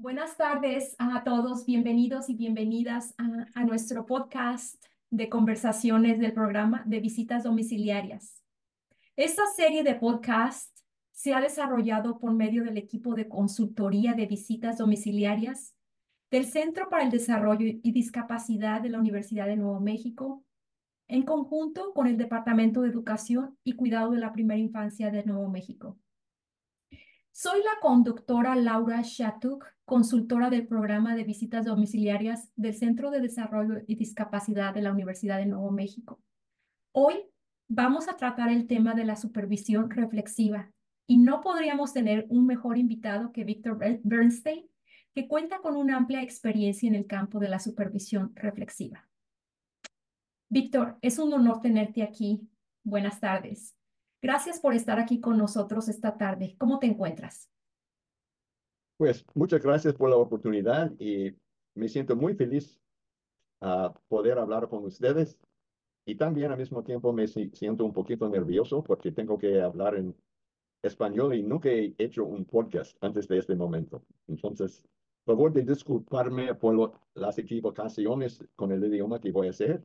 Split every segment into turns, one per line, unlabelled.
Buenas tardes a todos, bienvenidos y bienvenidas a, a nuestro podcast de conversaciones del programa de visitas domiciliarias. Esta serie de podcast se ha desarrollado por medio del equipo de consultoría de visitas domiciliarias del Centro para el Desarrollo y Discapacidad de la Universidad de Nuevo México, en conjunto con el Departamento de Educación y Cuidado de la Primera Infancia de Nuevo México. Soy la conductora Laura Shatuk, consultora del programa de visitas domiciliarias del Centro de Desarrollo y Discapacidad de la Universidad de Nuevo México. Hoy vamos a tratar el tema de la supervisión reflexiva y no podríamos tener un mejor invitado que Víctor Bernstein, que cuenta con una amplia experiencia en el campo de la supervisión reflexiva. Víctor, es un honor tenerte aquí. Buenas tardes. Gracias por estar aquí con nosotros esta tarde. ¿Cómo te encuentras?
Pues muchas gracias por la oportunidad y me siento muy feliz a poder hablar con ustedes y también al mismo tiempo me siento un poquito nervioso porque tengo que hablar en español y nunca he hecho un podcast antes de este momento. Entonces, por favor de disculparme por las equivocaciones con el idioma que voy a hacer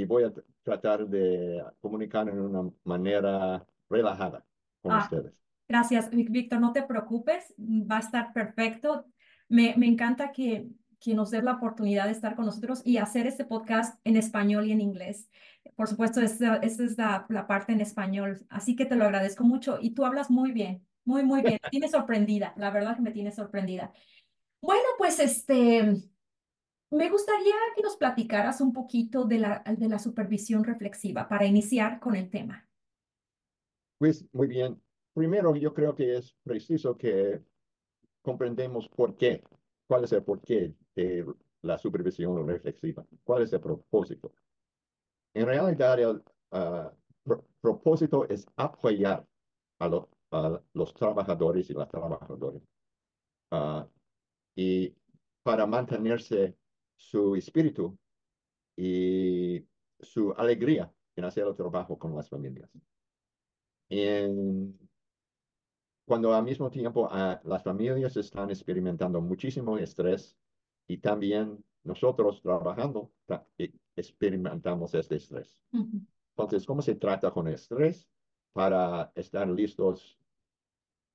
y voy a tratar de comunicar en una manera relajada con
Ah,
ustedes.
gracias, Víctor. No te preocupes, va a estar perfecto. Me, me encanta que, que nos des la oportunidad de estar con nosotros y hacer este podcast en español y en inglés. Por supuesto, esta, esta es la, la parte en español, así que te lo agradezco mucho. Y tú hablas muy bien, muy, muy bien. Me tienes sorprendida, la verdad que me tienes sorprendida. Bueno, pues este, me gustaría que nos platicaras un poquito de la, de la supervisión reflexiva para iniciar con el tema.
Pues muy bien. Primero, yo creo que es preciso que comprendemos por qué, cuál es el porqué de la supervisión reflexiva, cuál es el propósito. En realidad, el ah, pro- propósito es apoyar a, lo- a los trabajadores y las trabajadoras ah, y para mantenerse su espíritu y su alegría en hacer el trabajo con las familias. En cuando al mismo tiempo ah, las familias están experimentando muchísimo estrés y también nosotros trabajando ta- e- experimentamos este estrés.
Ujú,
Entonces, ¿cómo se trata con el estrés? Para estar listos,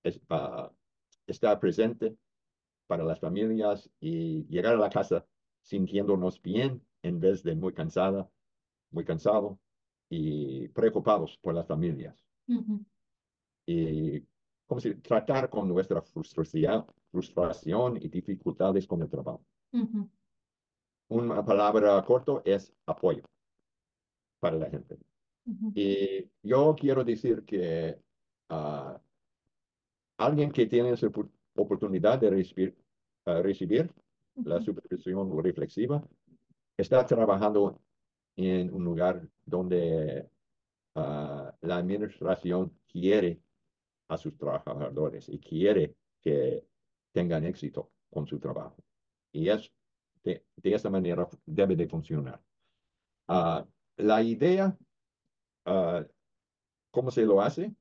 es- ah, estar presente para las familias y llegar a la casa sintiéndonos bien en vez de muy cansada, muy cansado y preocupados por las familias. Y como si tratar con nuestra frustración, frustración y dificultades con el trabajo. Una palabra corto es apoyo para la gente. Y yo quiero decir que ah, alguien que tiene esa opor- oportunidad de recibir, ah, recibir la supervisión reflexiva está trabajando en un lugar donde ah, la administración quiere a sus trabajadores y quiere que tengan éxito con su trabajo. Y es de, de esa manera debe de funcionar. Ah, la idea, ah, ¿cómo se lo hace?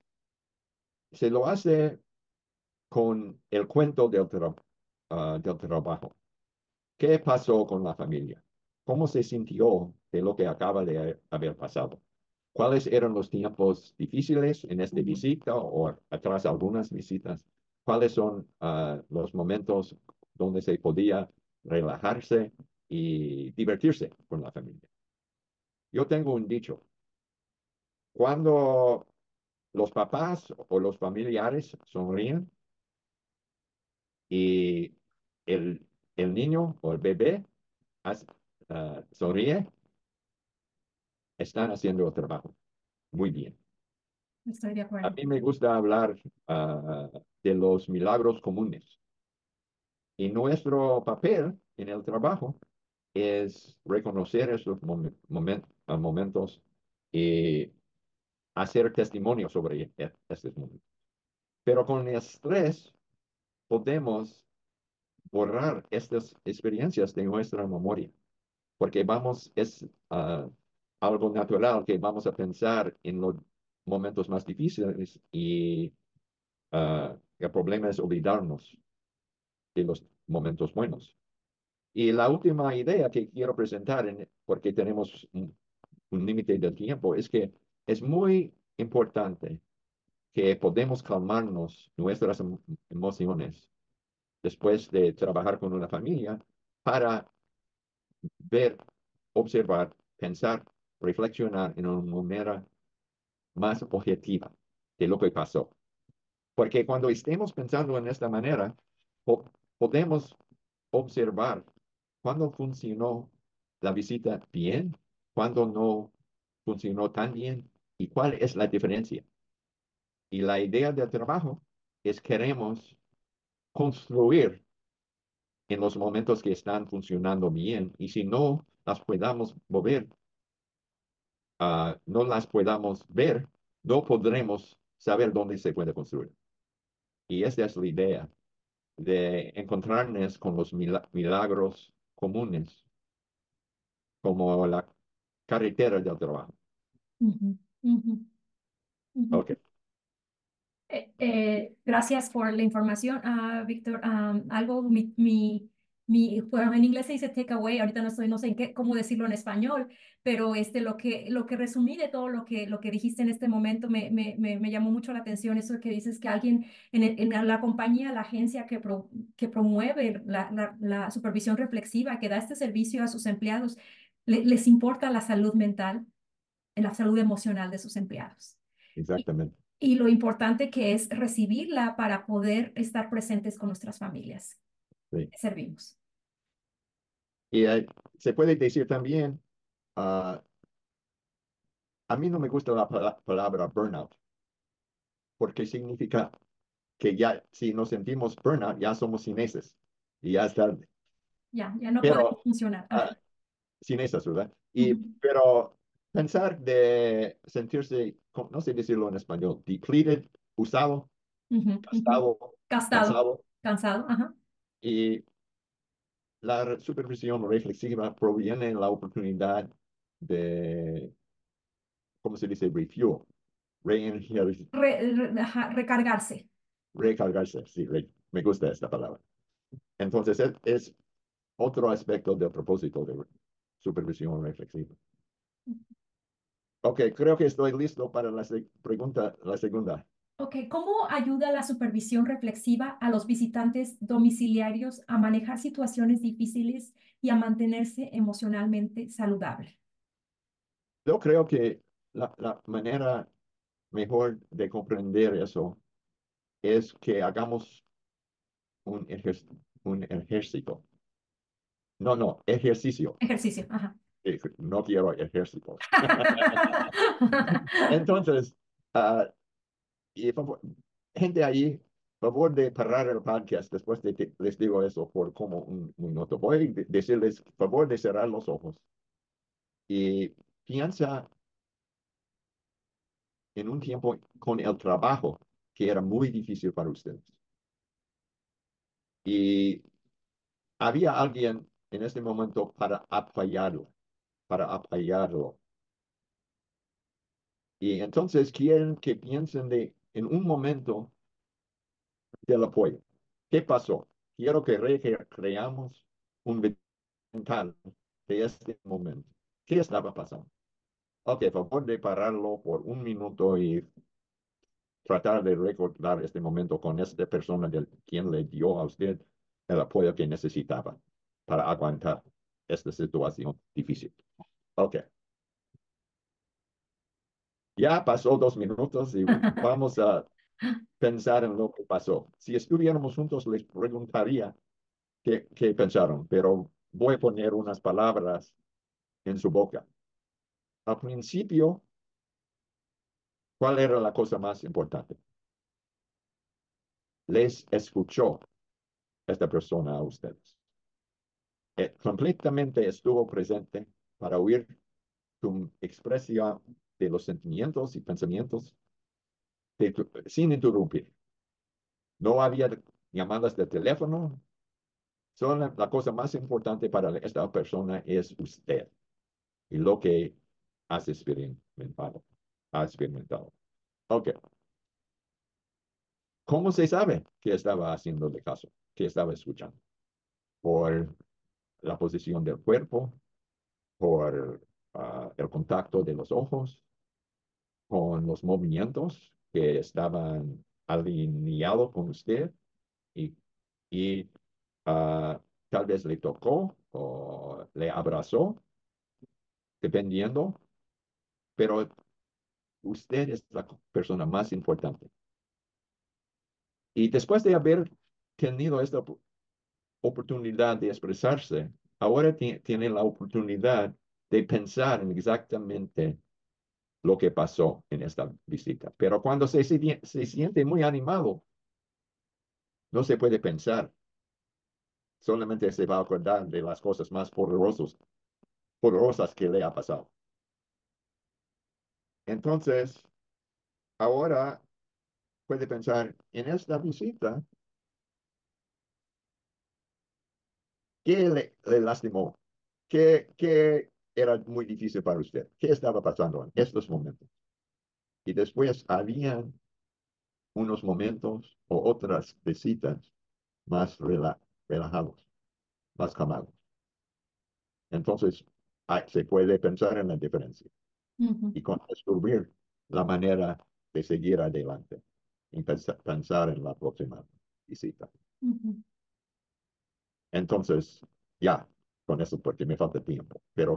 Se lo hace con el cuento del, tra- del trabajo. ¿Qué pasó con la familia? ¿Cómo se sintió de lo que acaba de haber pasado? ¿Cuáles eran los tiempos difíciles en esta visita o atrás algunas visitas? ¿Cuáles son ah, los momentos donde se podía relajarse y divertirse con la familia? Yo tengo un dicho. Cuando los papás o los familiares sonríen y el, el niño o el bebé hace- ah, sonríe, están haciendo el trabajo muy bien.
Estoy de
A
acuerdo.
mí me gusta hablar ah, de los milagros comunes. Y nuestro papel en el trabajo es reconocer esos ah, momentos y hacer testimonio sobre e- estos momentos. Pero con el estrés podemos borrar estas experiencias de nuestra memoria, porque vamos, es ah, algo natural que vamos a pensar en los momentos más difíciles y ah, el problema es olvidarnos de los, momentos buenos. Y la última idea que quiero presentar, en, porque tenemos un, un límite de tiempo, es que es muy importante que podemos calmarnos nuestras emociones después de trabajar con una familia para ver, observar, pensar, reflexionar en una manera más objetiva de lo que pasó. Porque cuando estemos pensando en esta manera, podemos observar cuándo funcionó la visita bien, cuándo no funcionó tan bien y cuál es la diferencia. Y la idea del trabajo es queremos construir en los momentos que están funcionando bien y si no las podamos mover, uh, no las podamos ver, no podremos saber dónde se puede construir. Y esa es la idea de encontrarnos con los milagros comunes, como la carretera del trabajo.
Okay. Eh, eh, gracias por la información, uh, Víctor. Um, algo, mi, mi, mi, bueno, en inglés se dice takeaway, ahorita no, estoy, no sé en qué, cómo decirlo en español, pero este, lo, que, lo que resumí de todo lo que, lo que dijiste en este momento me, me, me, llamó mucho la atención, eso que dices que alguien en, la compañía, la agencia que, que promueve la, supervisión reflexiva, que da este servicio a sus empleados, les importa la salud mental, la salud emocional de sus empleados.
Exactamente
lo importante que es recibirla para poder estar presentes con nuestras familias. Servimos.
Y eh, se puede decir también, ah, a mí no me gusta la, palabra burnout, porque significa que ya si nos sentimos burnout, ya somos cineses y ya es tarde.
Ya, ya no podemos funcionar.
Uh, cinesas, ¿verdad? Y, Pero pensar de sentirse, no sé decirlo en español, depleted, usado,
gastado, cansado, cansado, ajá.
Y la supervisión reflexiva proviene de la oportunidad de, ¿cómo se dice? Refuel,
recargarse.
Recargarse, sí, me gusta esta palabra. Entonces, es, es otro aspecto del propósito de supervisión reflexiva. Ok, creo que estoy listo para la pregunta, la segunda.
Ok, ¿cómo ayuda la supervisión reflexiva a los visitantes domiciliarios a manejar situaciones difíciles y a mantenerse emocionalmente saludable?
Yo creo que la, la manera mejor de comprender eso es que hagamos un, un ejército. No, no, ejercicio.
Ejercicio, ajá
no quiero ejército. Entonces, uh, y favor, gente ahí, favor de parar el podcast después de que les digo eso por como un minuto. Voy a decirles, favor de cerrar los ojos y piensa en un tiempo con el trabajo que era muy difícil para ustedes. Y había alguien en este momento para apoyarlo para apoyarlo. Y entonces quieren que piensen de, en un momento del apoyo. ¿Qué pasó? Quiero que recreamos un mental de este momento. ¿Qué estaba pasando? Ok, favor de pararlo por un minuto y tratar de recordar este momento con esta persona de quien le dio a usted el apoyo que necesitaba para aguantar esta situación difícil. Ok. Ya pasó dos minutos y vamos a pensar en lo que pasó. Si estuviéramos juntos, les preguntaría qué, qué pensaron, pero voy a poner unas palabras en su boca. Al principio, ¿cuál era la cosa más importante? Les escuchó esta persona a ustedes. Completamente estuvo presente para oír tu expresión de los sentimientos y pensamientos sin interrumpir. No había llamadas de teléfono. Solo la, cosa más importante para esta persona es usted y lo que has experimentado. Ha experimentado. Ok. ¿Cómo se sabe que estaba haciendo de caso? Que estaba escuchando? por la posición del cuerpo, por ah, el contacto de los ojos, con los movimientos que estaban alineados con usted y, y ah, tal vez le tocó o le abrazó, dependiendo, pero usted es la persona más importante. Y después de haber tenido esta oportunidad de expresarse, ahora tiene la oportunidad de pensar en exactamente lo que pasó en esta visita. Pero cuando se, se siente muy animado, no se puede pensar. Solamente se va a acordar de las cosas más poderosas, poderosas que le ha pasado. Entonces, ahora puede pensar en esta visita, ¿qué le, lastimó? ¿Qué, ¿Qué era muy difícil para usted? ¿Qué estaba pasando en estos momentos? Y después habían unos momentos o otras visitas más relajados, más calmados. Entonces, se puede pensar en la diferencia y descubrir la manera de seguir adelante y pensar, en la próxima visita. Entonces, ya, con eso porque me falta tiempo, pero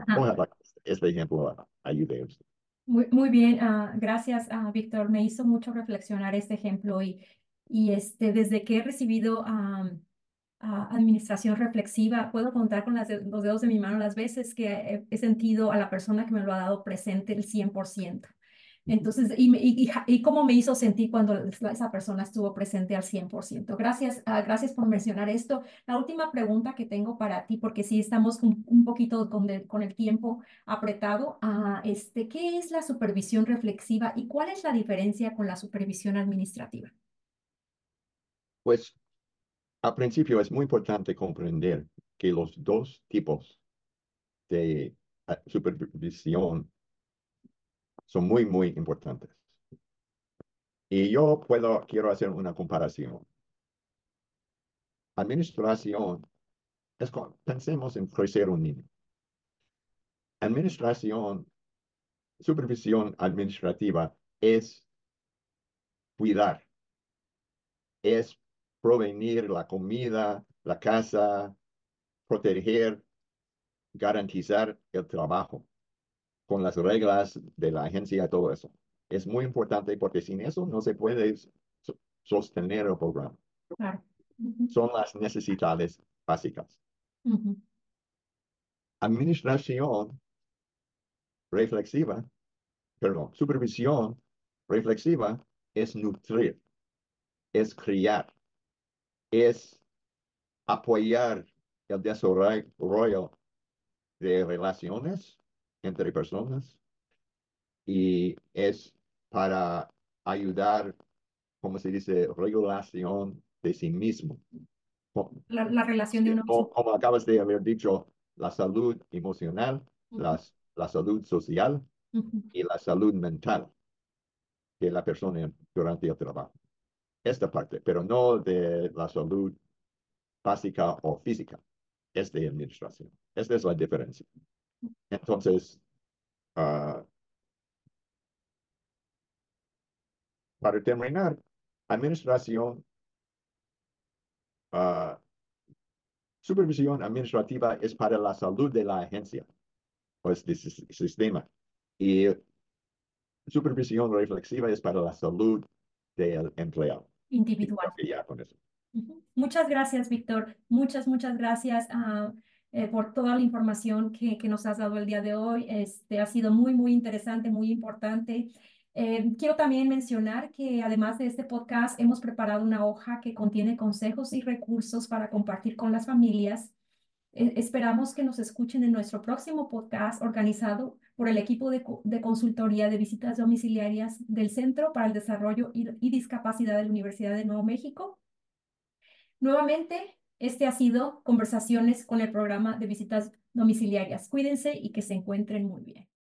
este ejemplo ayude a usted.
Muy, muy bien, ah, gracias, ah, Víctor. Me hizo mucho reflexionar este ejemplo y, y este, desde que he recibido administración reflexiva, puedo contar con las los dedos de mi mano las veces que he, sentido a la persona que me lo ha dado presente el 100%. Entonces, y, cómo me hizo sentir cuando esa persona estuvo presente al 100%. Gracias, uh, gracias por mencionar esto. La última pregunta que tengo para ti, porque sí estamos un, poquito con, con, el tiempo apretado, uh, este, ¿qué es la supervisión reflexiva y cuál es la diferencia con la supervisión administrativa?
Pues, al principio es muy importante comprender que los dos tipos de supervisión son muy, muy importantes. Y yo puedo, quiero hacer una comparación. Administración, es, pensemos en crecer un niño. Administración, supervisión administrativa es cuidar, es provenir la comida, la casa, proteger, garantizar el trabajo con las reglas de la agencia, todo eso. Es muy importante porque sin eso no se puede sostener el programa. Son las necesidades básicas. Administración reflexiva, perdón, supervisión reflexiva es nutrir, es criar, es apoyar el desarrollo de relaciones entre personas y es para ayudar, como se dice, regulación de sí mismo.
La, relación de uno
como, como acabas de haber dicho, la salud emocional, las, la salud social y la salud mental de la persona durante el trabajo. Esta parte, pero no de la salud básica o física. Es de administración. Esta es la diferencia. Entonces, uh, para terminar, administración, uh, supervisión administrativa es para la salud de la agencia, pues del sistema. Y supervisión reflexiva es para la salud del empleado.
Individual.
Ya con eso.
Muchas gracias, Víctor. Muchas, muchas gracias. Uh, eh, por toda la información que, que, nos has dado el día de hoy. Este, ha sido muy, muy interesante, muy importante. Eh, quiero también mencionar que además de este podcast, hemos preparado una hoja que contiene consejos y recursos para compartir con las familias. Eh, esperamos que nos escuchen en nuestro próximo podcast organizado por el equipo de, de, consultoría de visitas domiciliarias del Centro para el Desarrollo y, y Discapacidad de la Universidad de Nuevo México. Nuevamente, este ha sido Conversaciones con el programa de visitas domiciliarias. Cuídense y que se encuentren muy bien.